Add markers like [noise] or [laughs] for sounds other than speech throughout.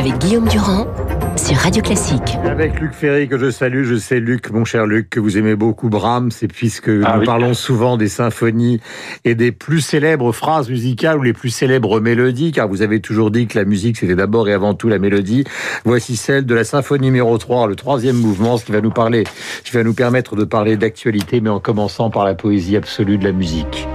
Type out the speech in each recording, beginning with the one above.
avec Guillaume Durand sur Radio Classique. Avec Luc Ferry que je salue, je sais Luc, mon cher Luc, que vous aimez beaucoup Brahms, et puisque Ah nous oui. parlons souvent des symphonies et des plus célèbres phrases musicales ou les plus célèbres mélodies, car vous avez toujours dit que la musique c'était d'abord et avant tout la mélodie, voici celle de la symphonie numéro 3, le troisième mouvement, ce qui va nous parler, qui va nous permettre de parler d'actualité, mais en commençant par la poésie absolue de la musique.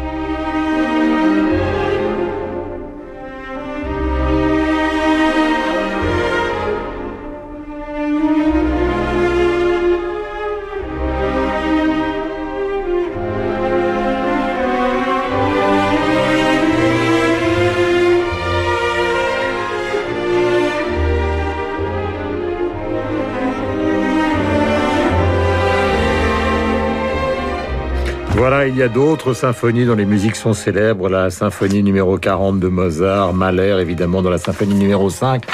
Il y a d'autres symphonies dont les musiques sont célèbres. La symphonie numéro 40 de Mozart, Mahler, évidemment, dans la symphonie numéro 5.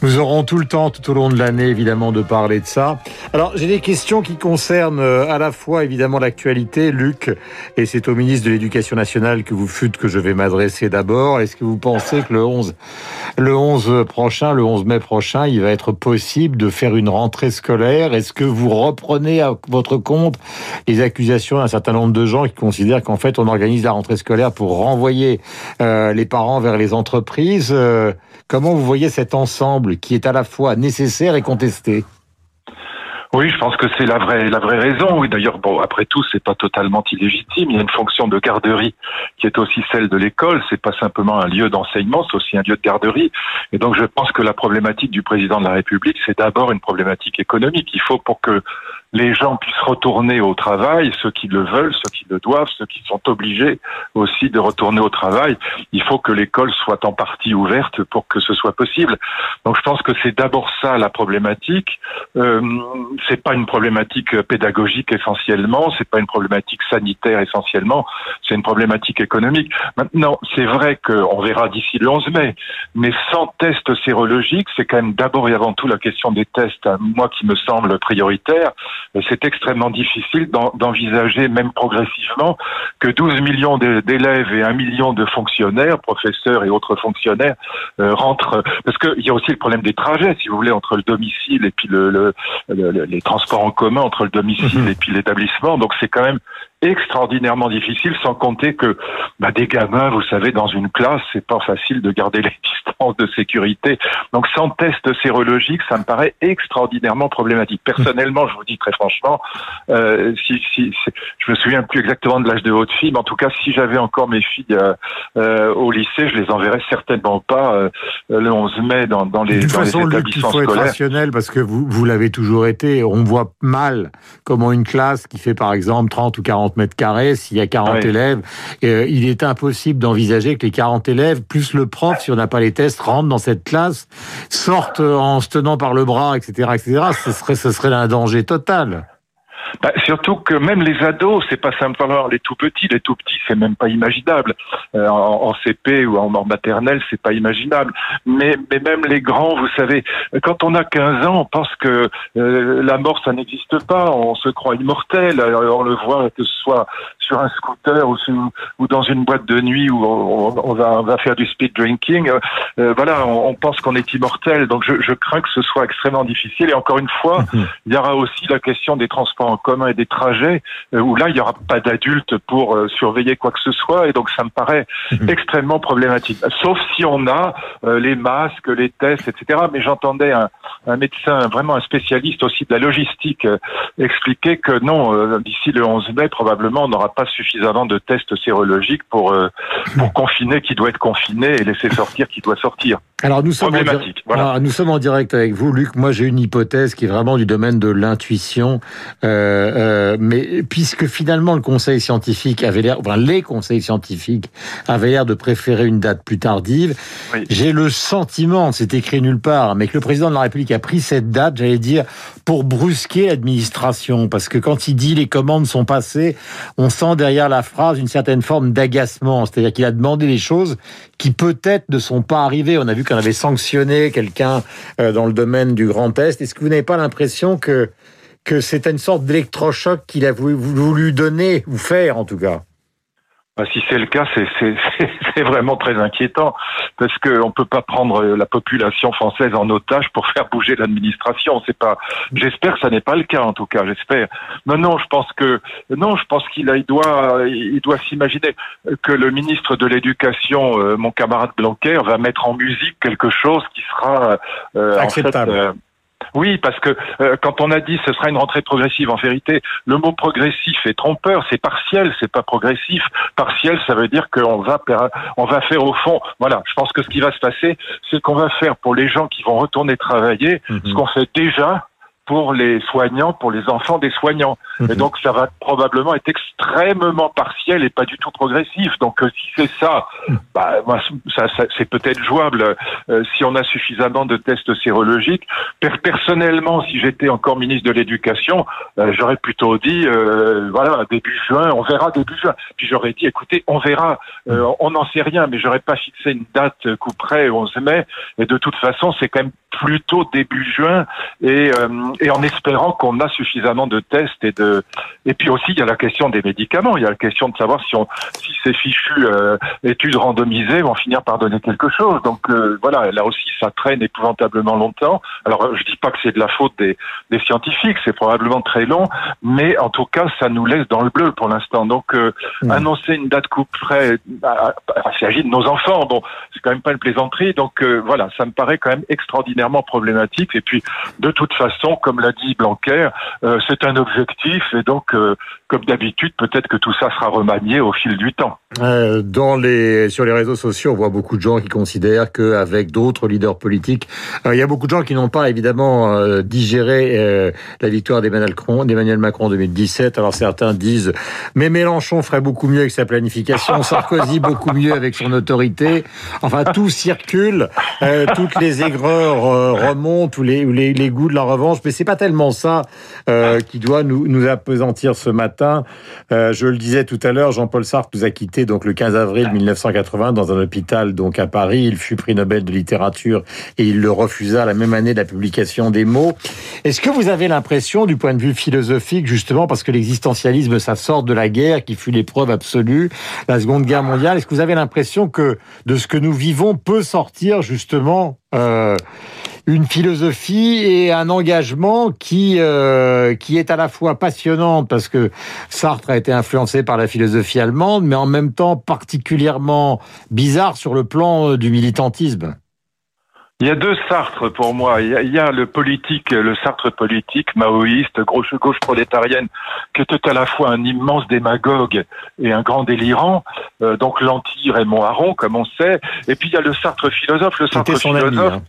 Nous aurons tout le temps, tout au long de l'année, évidemment, de parler de ça. Alors, j'ai des questions qui concernent euh, à la fois, évidemment, l'actualité, Luc, et c'est au ministre de l'Éducation nationale que vous fûtes que je vais m'adresser d'abord. Est-ce que vous pensez que le 11, le 11 prochain, le 11 mai prochain, il va être possible de faire une rentrée scolaire? Est-ce que vous reprenez à votre compte les accusations d'un certain nombre de gens qui considèrent qu'en fait on organise la rentrée scolaire pour renvoyer euh, les parents vers les entreprises? Euh, comment vous voyez cet ensemble qui est à la fois nécessaire et contesté Oui, je pense que c'est la vraie la vraie raison. Oui, d'ailleurs, bon, après tout, c'est pas totalement illégitime. Il y a une fonction de garderie qui est aussi celle de l'école. C'est pas simplement un lieu d'enseignement, c'est aussi un lieu de garderie. Et donc, je pense que la problématique du président de la République, c'est d'abord une problématique économique. Il faut pour que les gens puissent retourner au travail, ceux qui le veulent, ceux qui le doivent, ceux qui sont obligés aussi de retourner au travail. Il faut que l'école soit en partie ouverte pour que ce soit possible. Donc je pense que c'est d'abord ça la problématique. Euh, c'est pas une problématique pédagogique essentiellement, c'est pas une problématique sanitaire essentiellement, c'est une problématique économique. Maintenant, c'est vrai qu'on verra d'ici le 11 mai, mais sans test sérologique, c'est quand même d'abord et avant tout la question des tests, à moi qui me semble prioritaire. C'est extrêmement difficile d'en- d'envisager, même progressivement, que 12 millions d'élèves et 1 million de fonctionnaires, professeurs et autres fonctionnaires, euh, rentrent. Parce qu'il y a aussi le problème des trajets, si vous voulez, entre le domicile et puis le, le- le- le- les transports en commun, entre le domicile et puis l'établissement. Donc c'est quand même extraordinairement difficile, sans compter que bah, des gamins, vous savez, dans une classe, c'est pas facile de garder les [laughs] distances de sécurité. Donc sans test sérologique, ça me paraît extraordinairement problématique. Personnellement, je vous dis très franchement, euh, si, si, si- je me souviens plus exactement de l'âge de votre fille, mais en tout cas, si j'avais encore mes filles euh, euh, au lycée, je les enverrais certainement pas euh, le 11 mai dans, dans les, De toute dans les façon, Luc, il établissements faut être rationnel parce que vous, vous l'avez toujours été. On voit mal comment une classe qui fait par exemple 30 ou 40 mètres carrés, s'il y a 40 Ouais. élèves, euh, il est impossible d'envisager que les 40 élèves, plus le prof, si on n'a pas les tests, rentrent dans cette classe, sortent en se tenant par le bras, etc., etc. Ce serait, ce serait un danger total. Bah, surtout que même les ados, c'est pas simple. Alors, les tout petits, les tout petits, c'est même pas imaginable. Euh, en, en CP ou en, en maternelle, c'est pas imaginable. Mais, mais même les grands, vous savez, quand on a 15 ans, on pense que euh, la mort, ça n'existe pas. On se croit immortel. Alors, on le voit que ce soit sur un scooter ou, sur- ou dans une boîte de nuit où on, on va, on va faire du speed drinking. Euh, euh, voilà, on, on pense qu'on est immortel. Donc, je, je crains que ce soit extrêmement difficile. Et encore une fois, il y aura aussi la question des transports en commun et des trajets, euh, où là, il n'y aura pas d'adultes pour euh, surveiller quoi que ce soit, et donc ça me paraît extrêmement problématique. Sauf si on a euh, les masques, les tests, etc. Mais j'entendais un, un médecin, vraiment un spécialiste aussi de la logistique, expliquer que non, d'ici le 11 mai, probablement, on n'aura pas suffisamment de tests sérologiques pour, pour confiner qui doit être confiné et laisser sortir qui doit sortir. Alors nous sommes, en Problématique, dir- voilà. Alors, nous sommes en direct avec vous, Luc. Moi, j'ai une hypothèse qui est vraiment du domaine de l'intuition, euh, euh, mais puisque finalement le Conseil scientifique avait l'air, enfin les conseils scientifiques avaient l'air de préférer une date plus tardive, Oui. j'ai le sentiment, c'est écrit nulle part, mais que le président de la République a pris cette date, j'allais dire, pour brusquer l'administration, parce que quand il dit les commandes sont passées, on sent derrière la phrase une certaine forme d'agacement, c'est-à-dire qu'il a demandé des choses qui peut-être ne sont pas arrivées. On a vu qu'on avait sanctionné quelqu'un euh, dans le domaine du Grand Est. Est-ce que vous n'avez pas l'impression que que c'est une sorte d'électrochoc qu'il a voulu, voulu donner ou faire en tout cas bah, si c'est le cas, c'est [laughs] vraiment très inquiétant parce qu'on ne peut pas prendre la population française en otage pour faire bouger l'administration. C'est pas. J'espère que ça n'est pas le cas en tout cas. J'espère. Non, non, je pense que non, je pense qu'il il doit il doit s'imaginer que le ministre de l'Éducation, euh, mon camarade Blanquer, va mettre en musique quelque chose qui sera euh, acceptable. En fait, euh, oui, parce que euh, quand on a dit ce sera une rentrée progressive, en vérité, le mot progressif est trompeur, c'est partiel, c'est pas progressif. Partiel, ça veut dire qu'on va on va faire au fond. Voilà, je pense que ce qui va se passer, c'est qu'on va faire pour les gens qui vont retourner travailler mhm. ce qu'on fait déjà pour les soignants, pour les enfants des soignants. Et mhm. donc ça va probablement être extrêmement partiel et pas du tout progressif. Donc euh, si c'est ça, bah, ça, ça c'est peut-être jouable euh, si on a suffisamment de tests sérologiques. personnellement, si j'étais encore ministre de l'Éducation, euh, j'aurais plutôt dit, voilà, début juin, on verra début juin. Puis j'aurais dit, écoutez, on verra, mhm. on n'en sait rien, mais j'aurais pas fixé une date coup près, 11 mai. Et de toute façon, c'est quand même plutôt début juin. Et et en espérant qu'on a suffisamment de tests et de et puis aussi il y a la question des médicaments, il y a la question de savoir si on si ces fichues euh, études randomisées vont finir par donner quelque chose. Donc euh, voilà, là aussi ça traîne épouvantablement longtemps. Alors je dis pas que c'est de la faute des, des scientifiques, c'est probablement très long, mais en tout cas ça nous laisse dans le bleu pour l'instant. Donc euh, mmh. annoncer une date coup près, bah, bah, il s'agit de nos enfants. Bon, c'est quand même pas une plaisanterie. Donc voilà, ça me paraît quand même extraordinairement problématique. Et puis de toute façon, comme l'a dit Blanquer, euh, c'est un objectif et donc, euh, comme d'habitude, peut-être que tout ça sera remanié au fil du temps. Euh, dans les, sur les réseaux sociaux, on voit beaucoup de gens qui considèrent qu'avec d'autres leaders politiques, il y a beaucoup de gens qui n'ont pas évidemment digéré la victoire d'Emmanuel Macron, d'Emmanuel Macron en 2017. Alors certains disent, mais Mélenchon ferait beaucoup mieux avec sa planification, [laughs] Sarkozy beaucoup mieux avec son autorité. Enfin, tout circule, toutes les aigreurs remontent, ou les, les, les goûts de la revanche, mais c'est pas tellement ça euh, qui doit nous, nous apesantir ce matin. Euh, je le disais tout à l'heure, Jean-Paul Sartre nous a quittés donc le 15 avril 1980 dans un hôpital donc à Paris. Il fut prix Nobel de littérature et il le refusa la même année de la publication des mots. Est-ce que vous avez l'impression, du point de vue philosophique, justement, parce que l'existentialisme, ça sort de la guerre qui fut l'épreuve absolue, la Seconde Guerre mondiale, est-ce que vous avez l'impression que de ce que nous vivons peut sortir justement euh, une philosophie et un engagement qui euh, qui est à la fois passionnant parce que Sartre a été influencé par la philosophie allemande, mais en même temps particulièrement bizarre sur le plan euh, du militantisme. Il y a deux Sartres pour moi. Il y a, le politique, le Sartre politique, maoïste, gauche, gauche prolétarienne, qui était à la fois un immense démagogue et un grand délirant, euh, donc l'anti-Raymond Aron, comme on sait. Et puis il y a le Sartre philosophe, le Sartre philosophe. Hein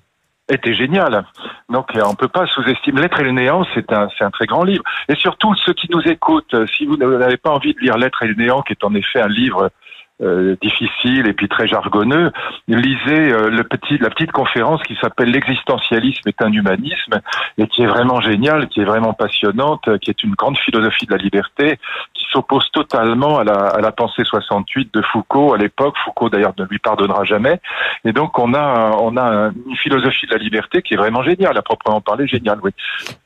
était génial. Donc on peut pas sous-estimer. L'être et le néant, c'est un, c'est un très grand livre. Et surtout ceux qui nous écoutent, si vous n'avez pas envie de lire L'être et le néant, qui est en effet un livre euh, difficile et puis très jargonneux, lisez euh, le petit, la petite conférence qui s'appelle L'existentialisme est un humanisme et qui est vraiment géniale, qui est vraiment passionnante, qui est une grande philosophie de la liberté, qui s'oppose totalement à la, à la pensée 68 de Foucault à l'époque. Foucault d'ailleurs ne lui pardonnera jamais. Et donc on a, on a une philosophie de la liberté qui est vraiment géniale, à proprement parler géniale, oui.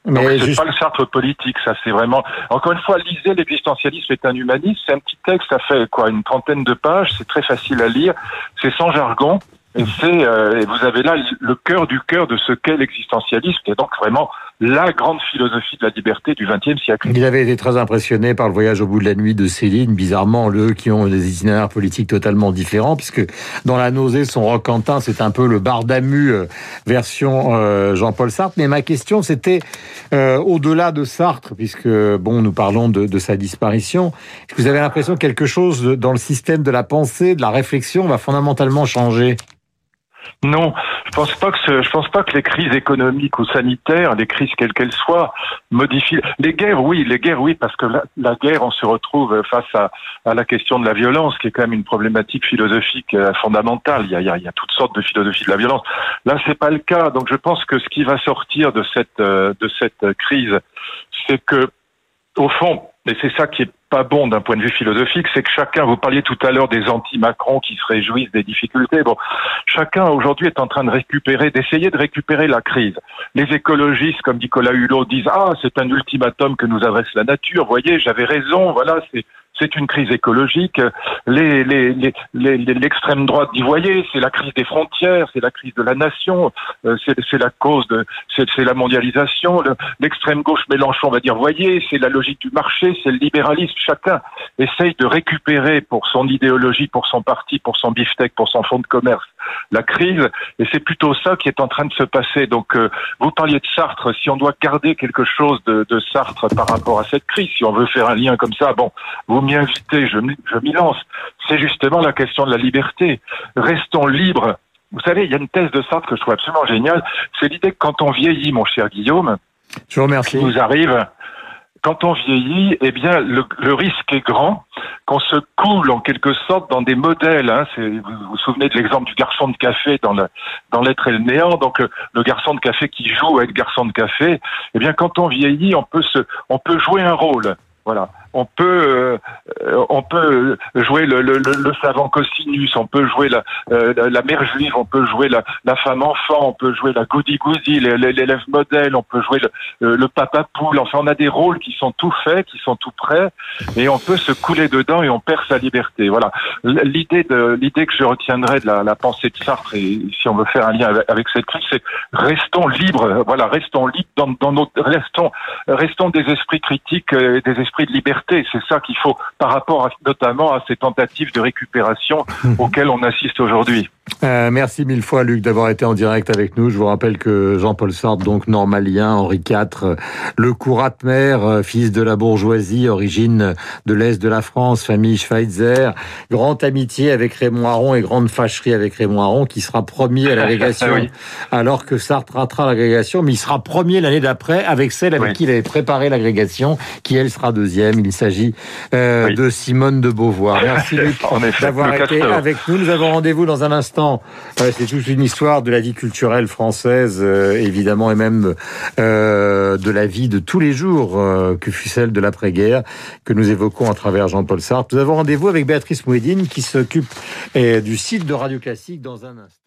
Mais c'est pas le Sartre politique, ça c'est vraiment. Encore une fois, lisez L'existentialisme est un humanisme. C'est un petit texte, ça fait quoi, une trentaine de pages, c'est très facile à lire, c'est sans jargon. Et c'est, euh, vous avez là le cœur du cœur de ce qu'est l'existentialisme, et donc vraiment la grande philosophie de la liberté du XXe siècle. Il avait été très impressionné par le voyage au bout de la nuit de Céline, bizarrement, eux qui ont des itinéraires politiques totalement différents, puisque dans La nausée, son roquentin, c'est un peu le Bardamu euh, version euh, Jean-Paul Sartre. Mais ma question, c'était au-delà de Sartre, puisque bon, nous parlons de, de sa disparition. Est-ce que vous avez l'impression que quelque chose dans le système de la pensée, de la réflexion, va fondamentalement changer? Non, je pense pas que je pense pas que les crises économiques ou sanitaires, les crises quelles qu'elles soient, modifient. Les guerres, oui, les guerres, oui, parce que la, guerre, on se retrouve face à, à, la question de la violence, qui est quand même une problématique philosophique euh, fondamentale. Il y, a, il, y a, il y a toutes sortes de philosophies de la violence. Là, c'est pas le cas. Donc, je pense que ce qui va sortir de cette euh, de cette crise, c'est que, au fond, et c'est ça qui est pas bon d'un point de vue philosophique, c'est que chacun, vous parliez tout à l'heure des anti-Macron qui se réjouissent des difficultés, bon, chacun aujourd'hui est en train de récupérer, d'essayer de récupérer la crise. Les écologistes, comme Nicolas Hulot, disent, ah, c'est un ultimatum que nous adresse la nature, voyez, j'avais raison, voilà, c'est c'est une crise écologique. L'extrême droite dit voyez, c'est la crise des frontières, c'est la crise de la nation, euh, c'est la cause de, c'est la mondialisation. L'extrême gauche Mélenchon va dire voyez, c'est la logique du marché, c'est le libéralisme. Chacun essaye de récupérer pour son idéologie, pour son parti, pour son beefsteak, pour son fonds de commerce la crise. Et c'est plutôt ça qui est en train de se passer. Donc, euh, vous parliez de Sartre. Si on doit garder quelque chose de, de, Sartre par rapport à cette crise, si on veut faire un lien comme ça, bon, vous m'y invitez, je, je m'y lance. C'est justement la question de la liberté. Restons libres. Vous savez, il y a une thèse de Sartre que je trouve absolument géniale. C'est l'idée que quand on vieillit, mon cher Guillaume, je vous remercie. nous arrive, quand on vieillit, eh bien, le, risque est grand qu'on se coule en quelque sorte dans des modèles. Hein. Vous, vous souvenez de l'exemple du garçon de café dans l'être et le néant. Donc euh, le garçon de café qui joue à être garçon de café. Eh bien, quand on vieillit, on peut on peut jouer un rôle. Voilà on peut euh, on peut jouer le, le, le, savant cosinus, on peut jouer la, euh, la mère juive, on peut jouer la, la femme enfant, on peut jouer la goody goody, l'élève modèle, on peut jouer le, le papa poule. Enfin, on a des rôles qui sont tout faits, qui sont tout prêts, et on peut se couler dedans et on perd sa liberté. Voilà. L'idée de l'idée que je retiendrai de la, la, pensée de Sartre, et si on veut faire un lien avec, cette crise, c'est restons libres. Voilà, restons libres dans, dans notre restons restons des esprits critiques, et des esprits de liberté c'est ça qu'il faut par rapport notamment à ces tentatives de récupération [laughs] auxquelles on assiste aujourd'hui. Euh, merci mille fois Luc d'avoir été en direct avec nous. Je vous rappelle que Jean-Paul Sartre, donc normalien, Henri IV, le Couratmer, euh, fils de la bourgeoisie, origine de l'Est de la France, famille Schweitzer, grande amitié avec Raymond Aron et grande fâcherie avec Raymond Aron, qui sera premier à l'agrégation, [laughs] alors que Sartre ratera l'agrégation, mais il sera premier l'année d'après avec celle avec qui il avait préparé l'agrégation, qui elle sera deuxième. Il s'agit euh, de Simone de Beauvoir. Merci [laughs] Luc d'avoir été avec nous. Nous avons rendez-vous dans un instant c'est toute une histoire de la vie culturelle française, euh, évidemment, et même euh, de la vie de tous les jours, euh, que fut celle de l'après-guerre, que nous évoquons à travers Jean-Paul Sartre. Nous avons rendez-vous avec Béatrice Mouedine, qui s'occupe du site de Radio Classique dans un instant.